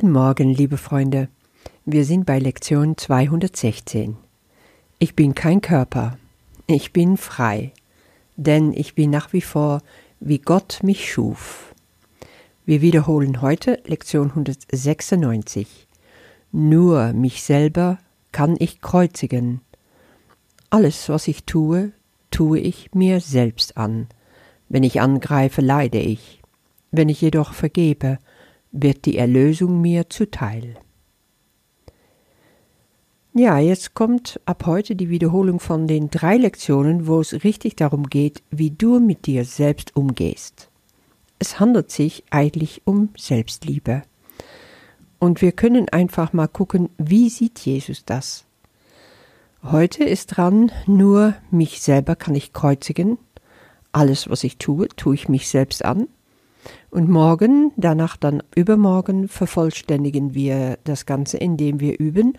Guten Morgen, liebe Freunde. Wir sind bei Lektion 216. Ich bin kein Körper. Ich bin frei. Denn ich bin nach wie vor, wie Gott mich schuf. Wir wiederholen heute Lektion 196. Nur mich selber kann ich kreuzigen. Alles, was ich tue, tue ich mir selbst an. Wenn ich angreife, leide ich. Wenn ich jedoch vergebe, wird die Erlösung mir zuteil. Ja, jetzt kommt ab heute die Wiederholung von den drei Lektionen, wo es richtig darum geht, wie du mit dir selbst umgehst. Es handelt sich eigentlich um Selbstliebe. Und wir können einfach mal gucken, wie sieht Jesus das? Heute ist dran, nur mich selber kann ich kreuzigen. Alles, was ich tue, tue ich mich selbst an. Und morgen, danach dann übermorgen, vervollständigen wir das Ganze, indem wir üben,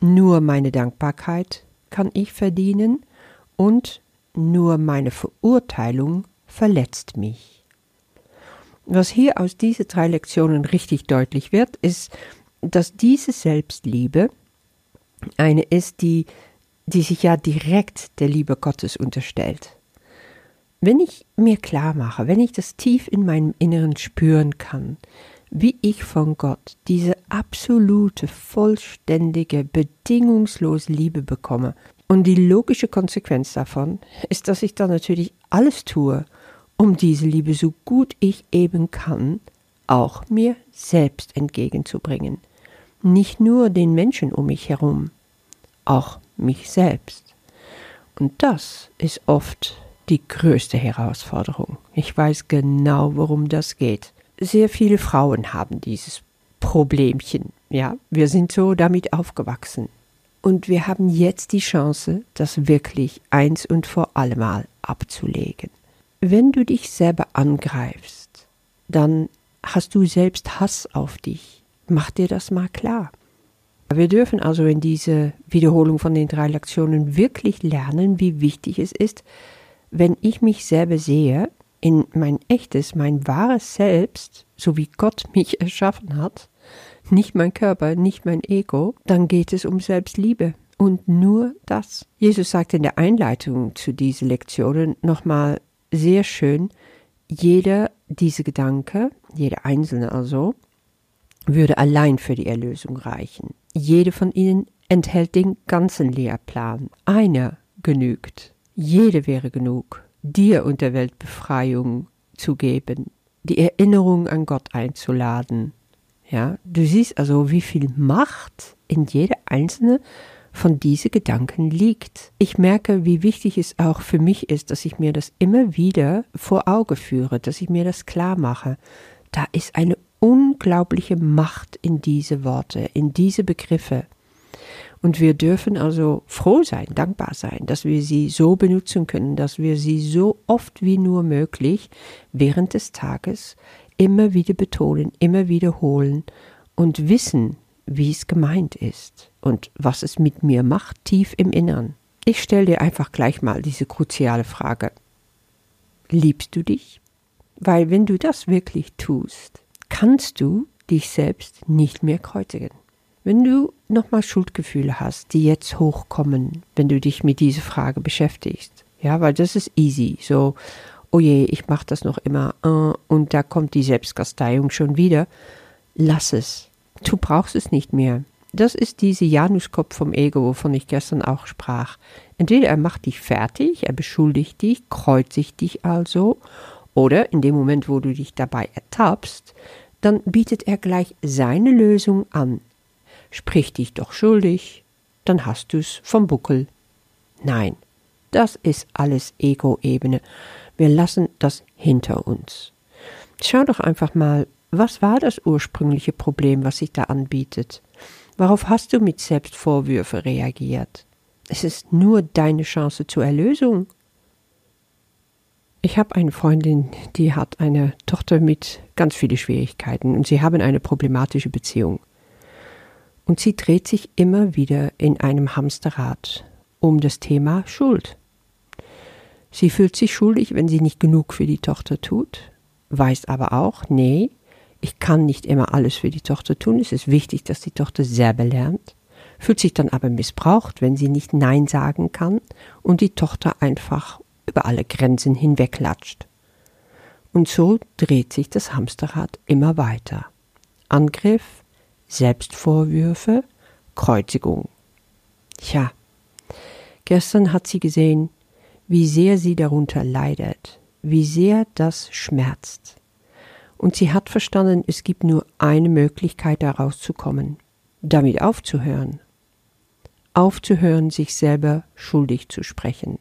nur meine Dankbarkeit kann ich verdienen und nur meine Verurteilung verletzt mich. Was hier aus diesen drei Lektionen richtig deutlich wird, ist, dass diese Selbstliebe eine ist, die, die sich ja direkt der Liebe Gottes unterstellt. Wenn ich mir klar mache, wenn ich das tief in meinem Inneren spüren kann, wie ich von Gott diese absolute, vollständige, bedingungslose Liebe bekomme, und die logische Konsequenz davon ist, dass ich dann natürlich alles tue, um diese Liebe so gut ich eben kann, auch mir selbst entgegenzubringen. Nicht nur den Menschen um mich herum, auch mich selbst. Und das ist oft die größte Herausforderung. Ich weiß genau, worum das geht. Sehr viele Frauen haben dieses Problemchen. Ja, wir sind so damit aufgewachsen. Und wir haben jetzt die Chance, das wirklich eins und vor allemal abzulegen. Wenn du dich selber angreifst, dann hast du selbst Hass auf dich. Mach dir das mal klar. Wir dürfen also in diese Wiederholung von den drei Lektionen wirklich lernen, wie wichtig es ist, wenn ich mich selber sehe, in mein echtes, mein wahres Selbst, so wie Gott mich erschaffen hat, nicht mein Körper, nicht mein Ego, dann geht es um Selbstliebe. Und nur das. Jesus sagt in der Einleitung zu diesen Lektionen nochmal sehr schön, jeder diese Gedanke, jeder einzelne also, würde allein für die Erlösung reichen. Jede von ihnen enthält den ganzen Lehrplan. Einer genügt. Jede wäre genug, dir und der Welt Befreiung zu geben, die Erinnerung an Gott einzuladen. Ja, du siehst also, wie viel Macht in jeder einzelne von diesen Gedanken liegt. Ich merke, wie wichtig es auch für mich ist, dass ich mir das immer wieder vor Auge führe, dass ich mir das klar mache. Da ist eine unglaubliche Macht in diese Worte, in diese Begriffe. Und wir dürfen also froh sein, dankbar sein, dass wir sie so benutzen können, dass wir sie so oft wie nur möglich während des Tages immer wieder betonen, immer wiederholen und wissen, wie es gemeint ist und was es mit mir macht, tief im Innern. Ich stelle dir einfach gleich mal diese kruziale Frage. Liebst du dich? Weil wenn du das wirklich tust, kannst du dich selbst nicht mehr kreuzigen. Wenn du nochmal Schuldgefühle hast, die jetzt hochkommen, wenn du dich mit dieser Frage beschäftigst, ja, weil das ist easy, so, oh je, ich mache das noch immer, äh, und da kommt die Selbstkasteiung schon wieder, lass es. Du brauchst es nicht mehr. Das ist diese Januskopf vom Ego, wovon ich gestern auch sprach. Entweder er macht dich fertig, er beschuldigt dich, kreuzigt dich also, oder in dem Moment, wo du dich dabei ertappst, dann bietet er gleich seine Lösung an sprich dich doch schuldig, dann hast du's vom Buckel. Nein, das ist alles Ego-Ebene. Wir lassen das hinter uns. Schau doch einfach mal, was war das ursprüngliche Problem, was sich da anbietet? Worauf hast du mit Selbstvorwürfe reagiert? Es ist nur deine Chance zur Erlösung. Ich habe eine Freundin, die hat eine Tochter mit ganz vielen Schwierigkeiten und sie haben eine problematische Beziehung und sie dreht sich immer wieder in einem Hamsterrad um das Thema Schuld. Sie fühlt sich schuldig, wenn sie nicht genug für die Tochter tut, weiß aber auch, nee, Ich kann nicht immer alles für die Tochter tun. Es ist wichtig, dass die Tochter selber lernt, fühlt sich dann aber missbraucht, wenn sie nicht Nein sagen kann und die Tochter einfach über alle Grenzen hinweglatscht. Und so dreht sich das Hamsterrad immer weiter. Angriff, Selbstvorwürfe, Kreuzigung. Tja, gestern hat sie gesehen, wie sehr sie darunter leidet, wie sehr das schmerzt. Und sie hat verstanden, es gibt nur eine Möglichkeit, da rauszukommen, damit aufzuhören. Aufzuhören, sich selber schuldig zu sprechen.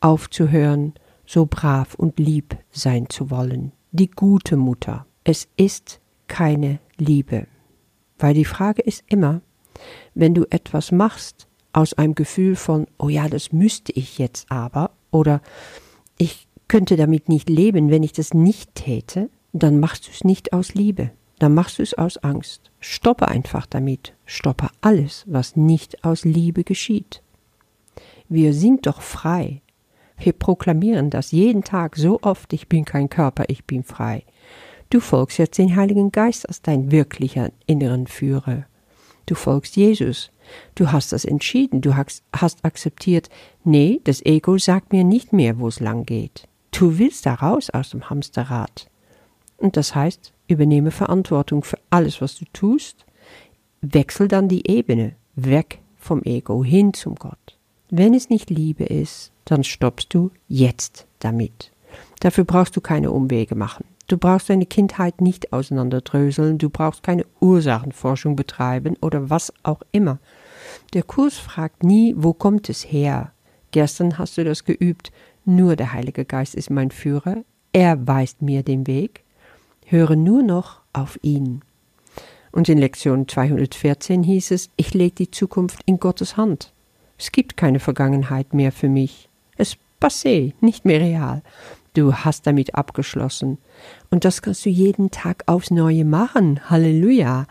Aufzuhören, so brav und lieb sein zu wollen. Die gute Mutter. Es ist keine Liebe. Weil die Frage ist immer, wenn du etwas machst aus einem Gefühl von, oh ja, das müsste ich jetzt aber, oder ich könnte damit nicht leben, wenn ich das nicht täte, dann machst du es nicht aus Liebe, dann machst du es aus Angst. Stoppe einfach damit, stoppe alles, was nicht aus Liebe geschieht. Wir sind doch frei. Wir proklamieren das jeden Tag so oft, ich bin kein Körper, ich bin frei. Du folgst jetzt den Heiligen Geist als dein wirklicher inneren Führer. Du folgst Jesus. Du hast das entschieden. Du hast, akzeptiert, nee, das Ego sagt mir nicht mehr, wo es lang geht. Du willst da raus aus dem Hamsterrad. Und das heißt, übernehme Verantwortung für alles, was du tust. Wechsel dann die Ebene weg vom Ego hin zum Gott. Wenn es nicht Liebe ist, dann stoppst du jetzt damit. Dafür brauchst du keine Umwege machen. Du brauchst deine Kindheit nicht auseinanderdröseln, du brauchst keine Ursachenforschung betreiben oder was auch immer. Der Kurs fragt nie, wo kommt es her? Gestern hast du das geübt, nur der Heilige Geist ist mein Führer, er weist mir den Weg. Höre nur noch auf ihn. Und in Lektion 214 hieß es, ich lege die Zukunft in Gottes Hand. Es gibt keine Vergangenheit mehr für mich. Es passé, nicht mehr real. Du hast damit abgeschlossen. Und das kannst du jeden Tag aufs Neue machen. Halleluja.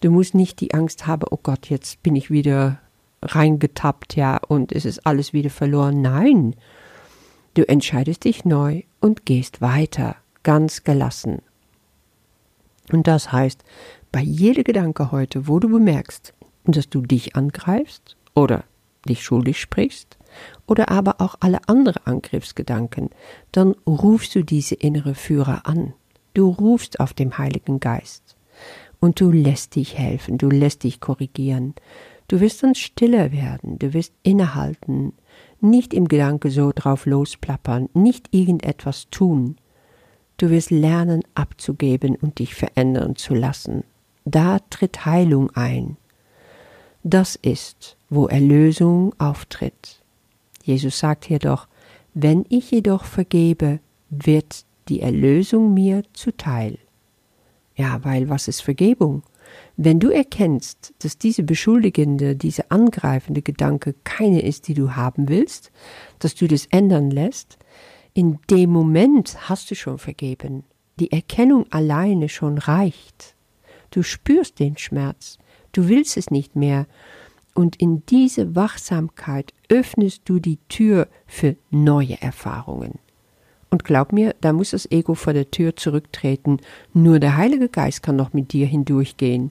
Du musst nicht die Angst haben, oh Gott, jetzt bin ich wieder reingetappt, ja, und es ist alles wieder verloren. Nein. Du entscheidest dich neu und gehst weiter, ganz gelassen. Und das heißt, bei jedem Gedanke heute, wo du bemerkst, dass du dich angreifst oder dich schuldig sprichst, oder aber auch alle anderen Angriffsgedanken, dann rufst du diese innere Führer an. Du rufst auf dem Heiligen Geist. Und du lässt dich helfen, du lässt dich korrigieren. Du wirst dann stiller werden, du wirst innehalten, nicht im Gedanke so drauf losplappern, nicht irgendetwas tun. Du wirst lernen abzugeben und dich verändern zu lassen. Da tritt Heilung ein. Das ist, wo Erlösung auftritt. Jesus sagt hier doch, wenn ich jedoch vergebe, wird die Erlösung mir zuteil. Ja, weil was ist Vergebung? Wenn du erkennst, dass diese beschuldigende, diese angreifende Gedanke keine ist, die du haben willst, dass du das ändern lässt, in dem Moment hast du schon vergeben. Die Erkennung alleine schon reicht. Du spürst den Schmerz, du willst es nicht mehr, und in diese Wachsamkeit öffnest du die Tür für neue Erfahrungen. Und glaub mir, da muss das Ego vor der Tür zurücktreten. Nur der Heilige Geist kann noch mit dir hindurchgehen.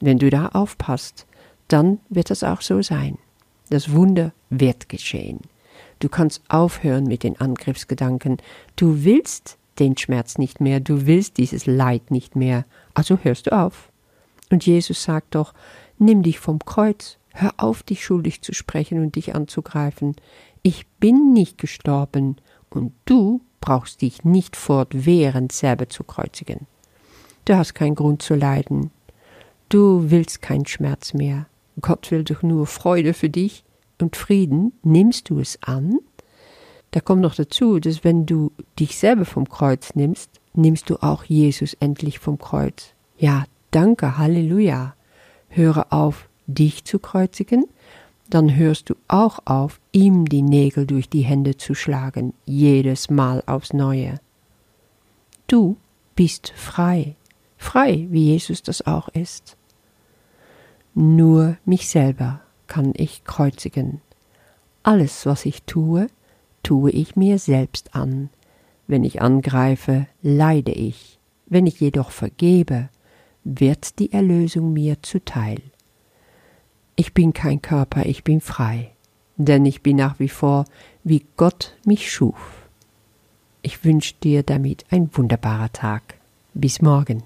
Wenn du da aufpasst, dann wird das auch so sein. Das Wunder wird geschehen. Du kannst aufhören mit den Angriffsgedanken. Du willst den Schmerz nicht mehr, du willst dieses Leid nicht mehr. Also hörst du auf. Und Jesus sagt doch, nimm dich vom Kreuz Hör auf, dich schuldig zu sprechen und dich anzugreifen. Ich bin nicht gestorben und du brauchst dich nicht fortwährend selber zu kreuzigen. Du hast keinen Grund zu leiden. Du willst keinen Schmerz mehr. Gott will doch nur Freude für dich und Frieden. Nimmst du es an? Da kommt noch dazu, dass wenn du dich selber vom Kreuz nimmst, nimmst du auch Jesus endlich vom Kreuz. Ja, danke, Halleluja. Höre auf, dich zu kreuzigen, dann hörst du auch auf, ihm die Nägel durch die Hände zu schlagen, jedes Mal aufs Neue. Du bist frei, frei, wie Jesus das auch ist. Nur mich selber kann ich kreuzigen. Alles, was ich tue, tue ich mir selbst an. Wenn ich angreife, leide ich. Wenn ich jedoch vergebe, wird die Erlösung mir zuteil. Ich bin kein Körper, ich bin frei, denn ich bin nach wie vor, wie Gott mich schuf. Ich wünsche dir damit ein wunderbarer Tag. Bis morgen.